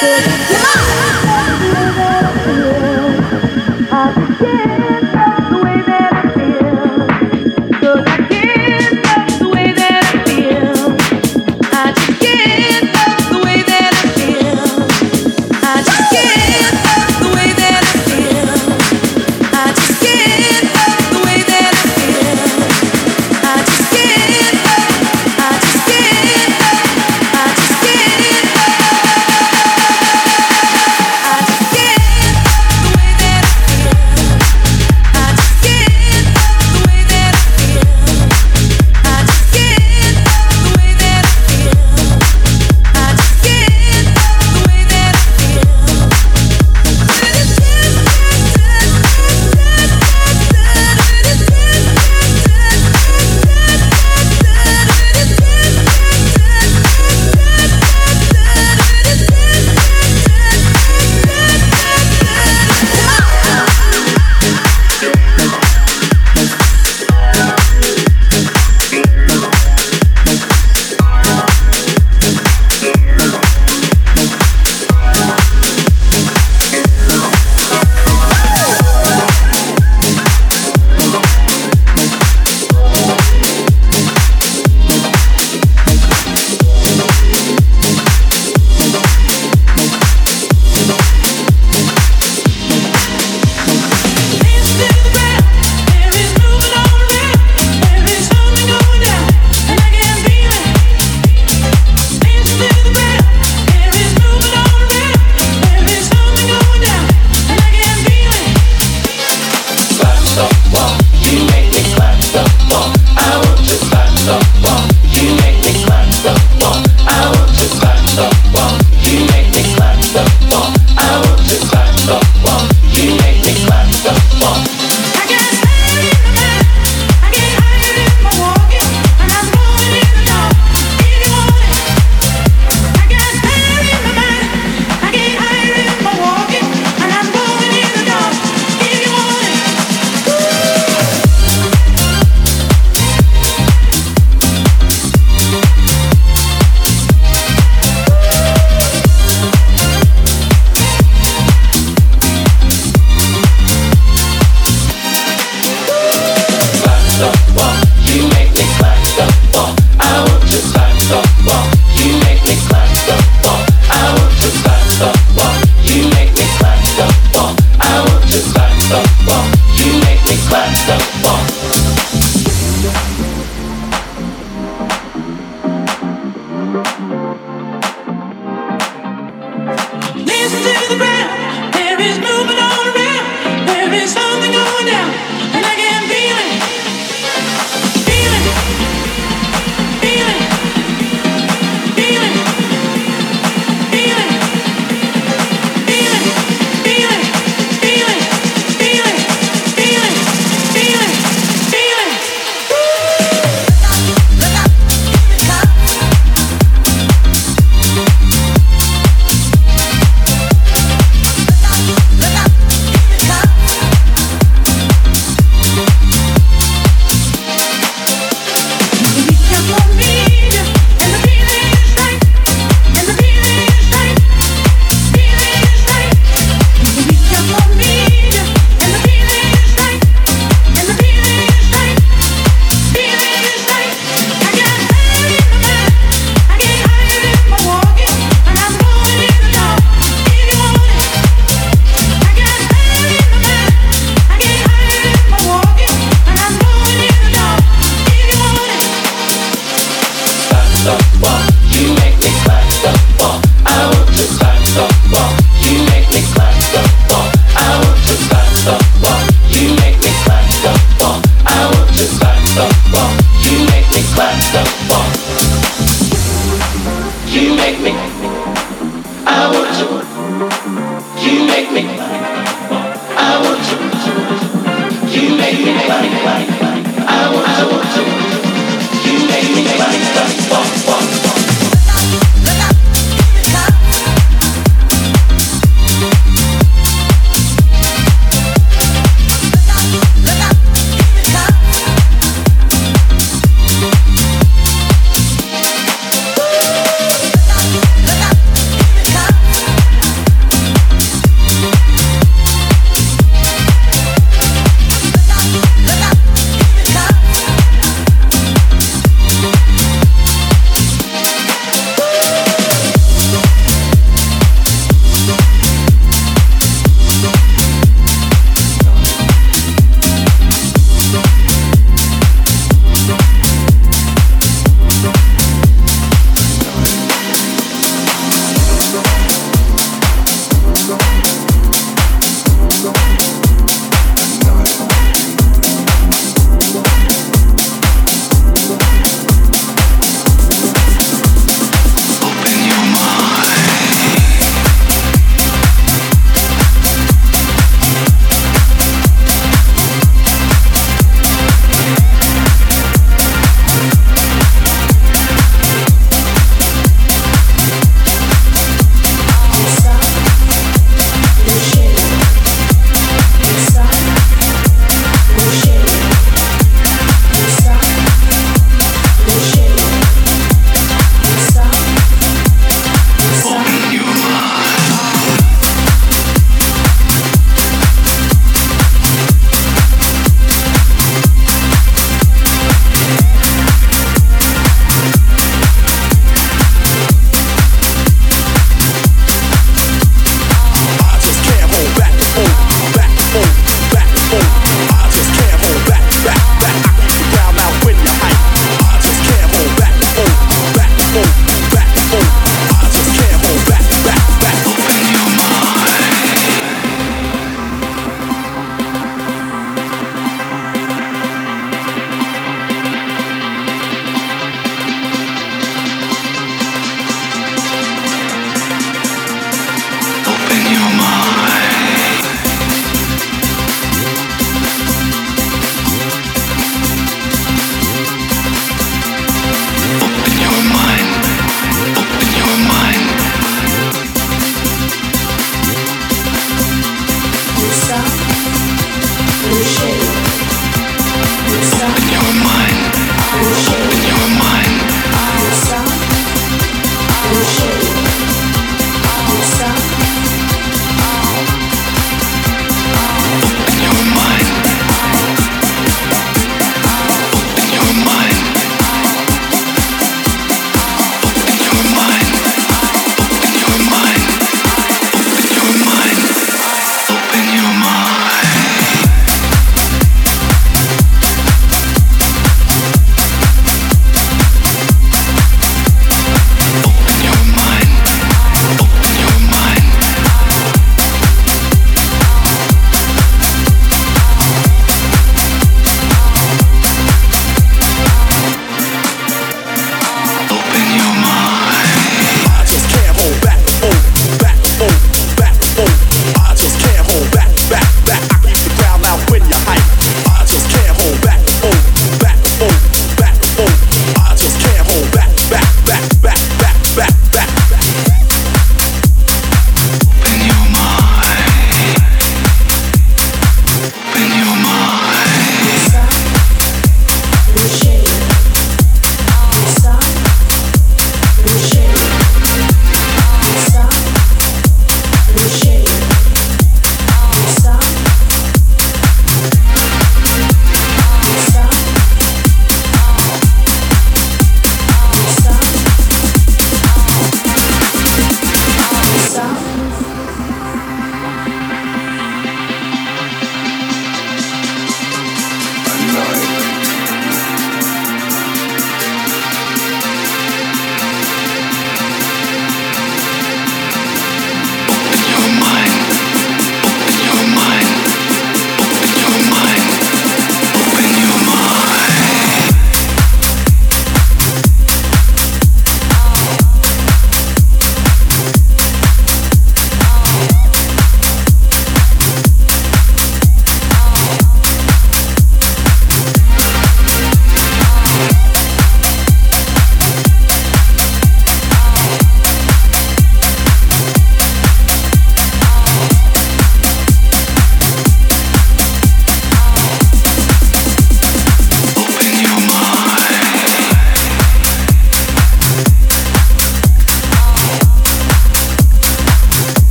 Come on! money, money.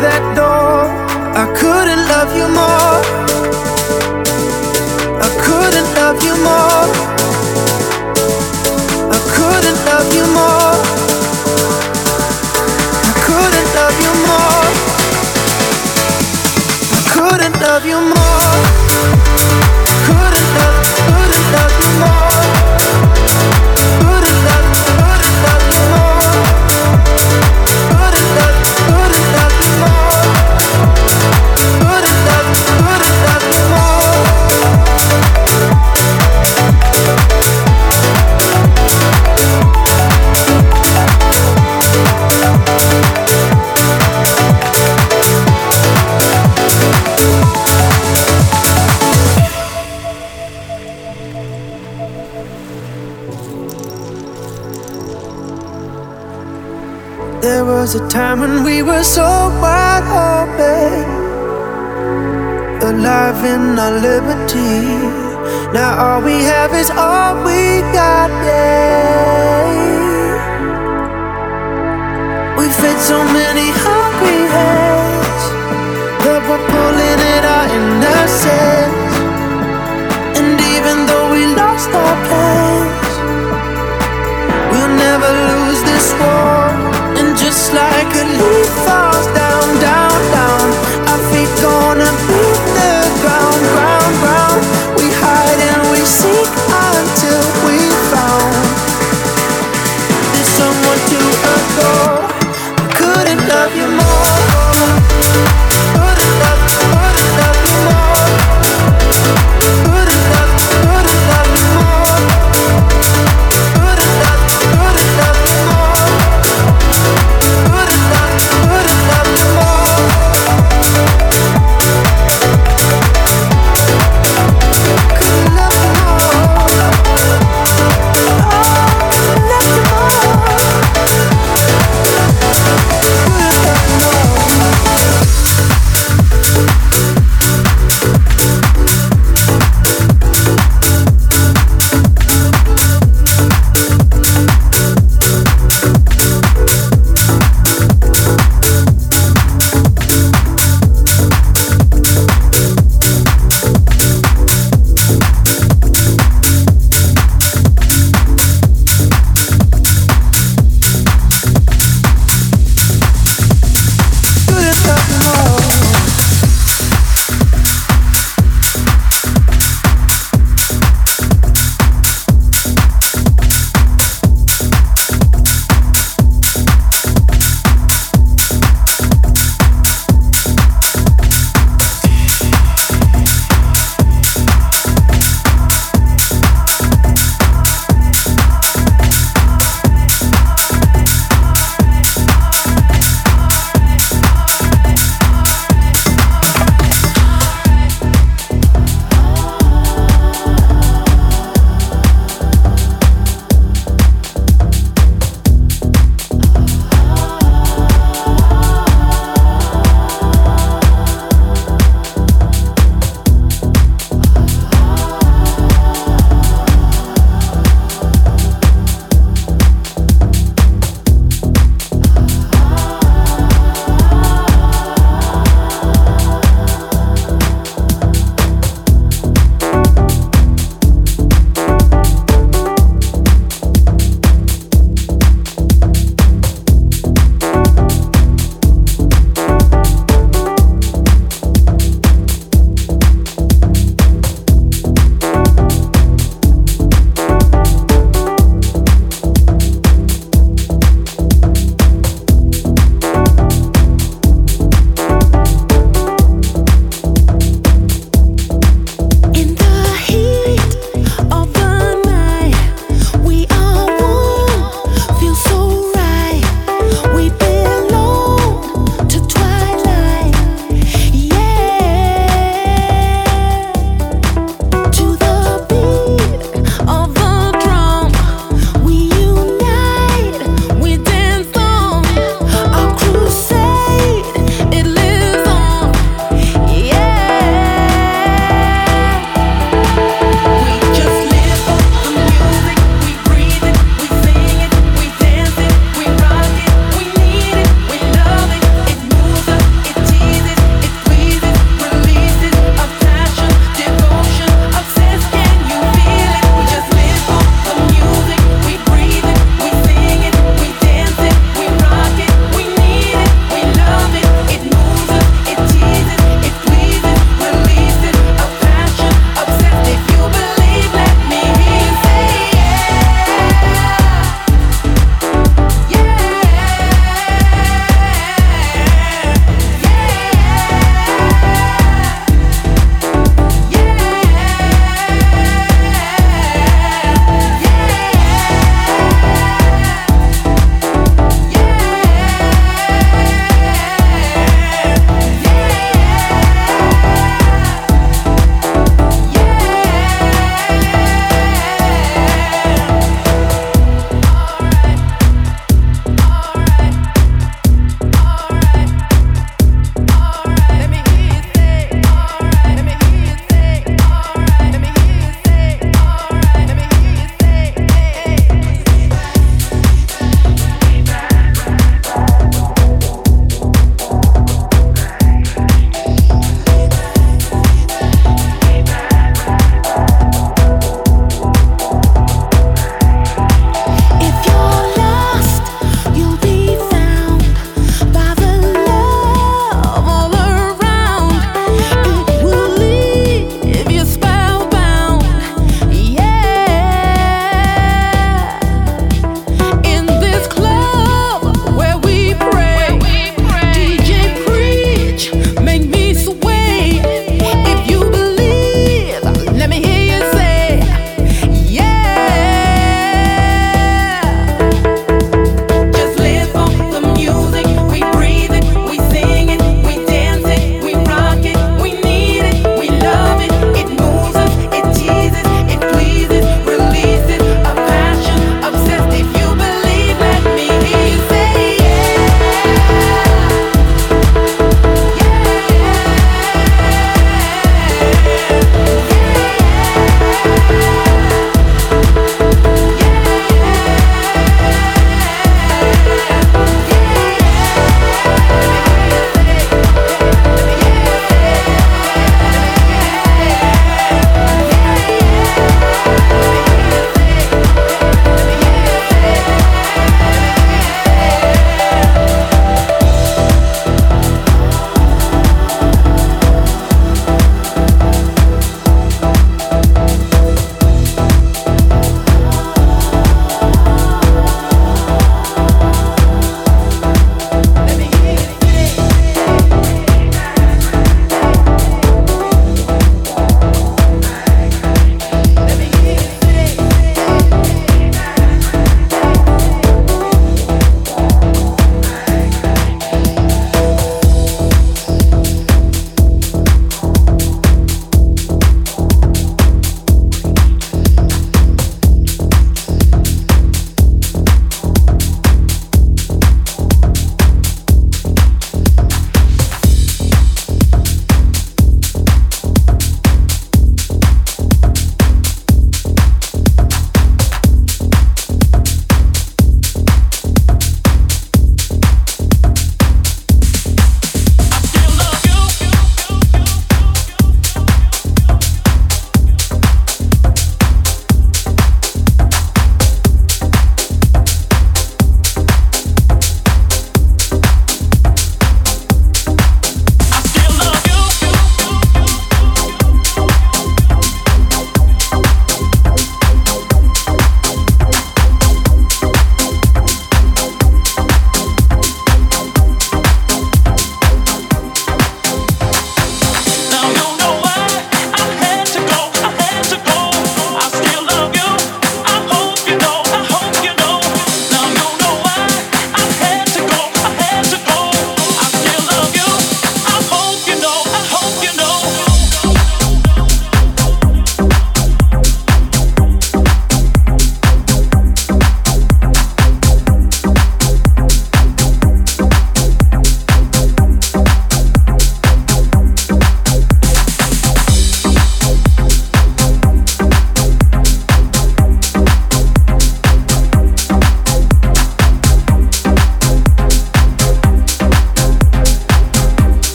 That door. I couldn't love you more. I couldn't love you more. I couldn't love you more. I couldn't love you more. I couldn't love you more. Couldn't love, couldn't love you more. Was a time when we were so wide open, alive in our liberty. Now all we have is all we got, yeah. We fed so many hungry heads that were pulling at our innocence. And even though we lost our plans, We'll never lose this war. Just like a leaf falls down, down, down, our feet gonna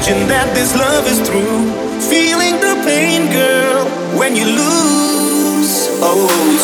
imagine that this love is through. Feeling the pain, girl, when you lose. Oh.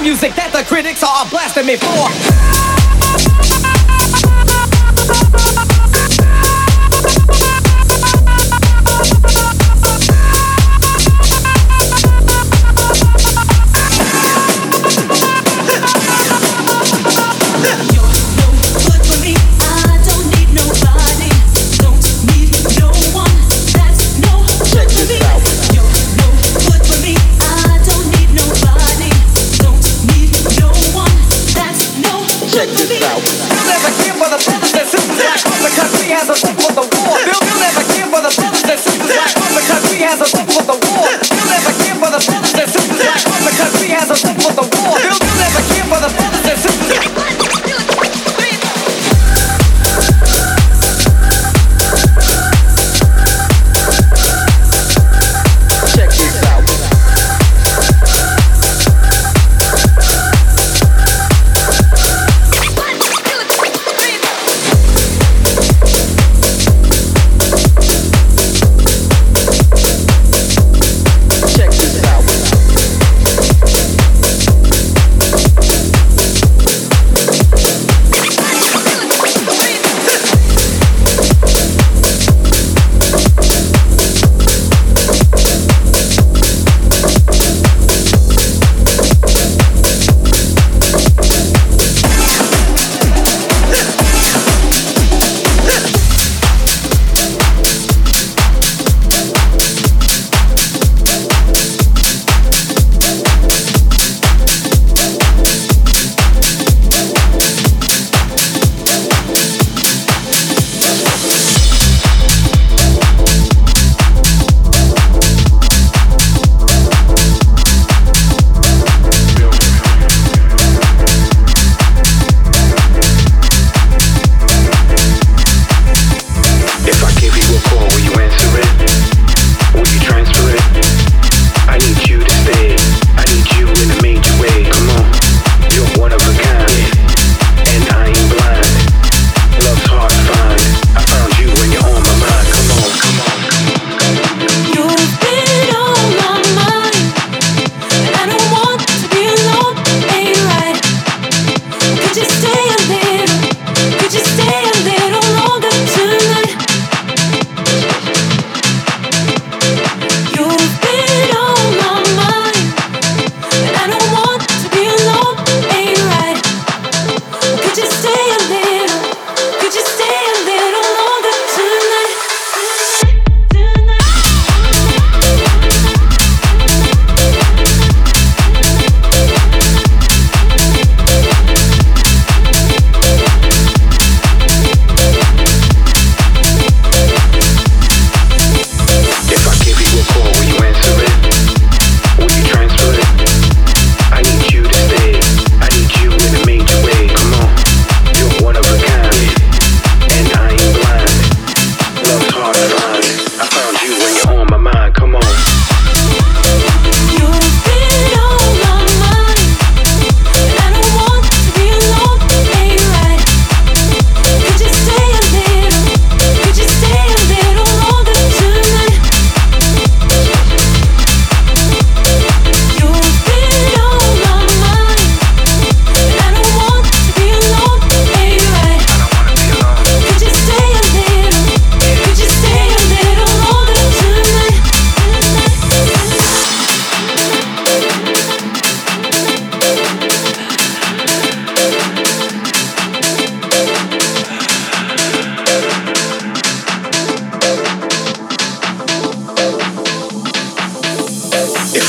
Music that the critics are blasting me for.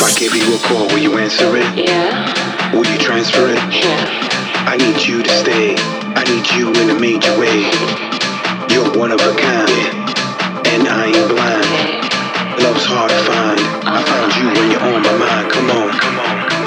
If I give you a call, will you answer it? Yeah. Will you transfer it? Yeah. I need you to stay. I need you in a major way. You're one of a kind, and I ain't blind. Love's hard to find. I found you when you're on my mind. Come on, come on.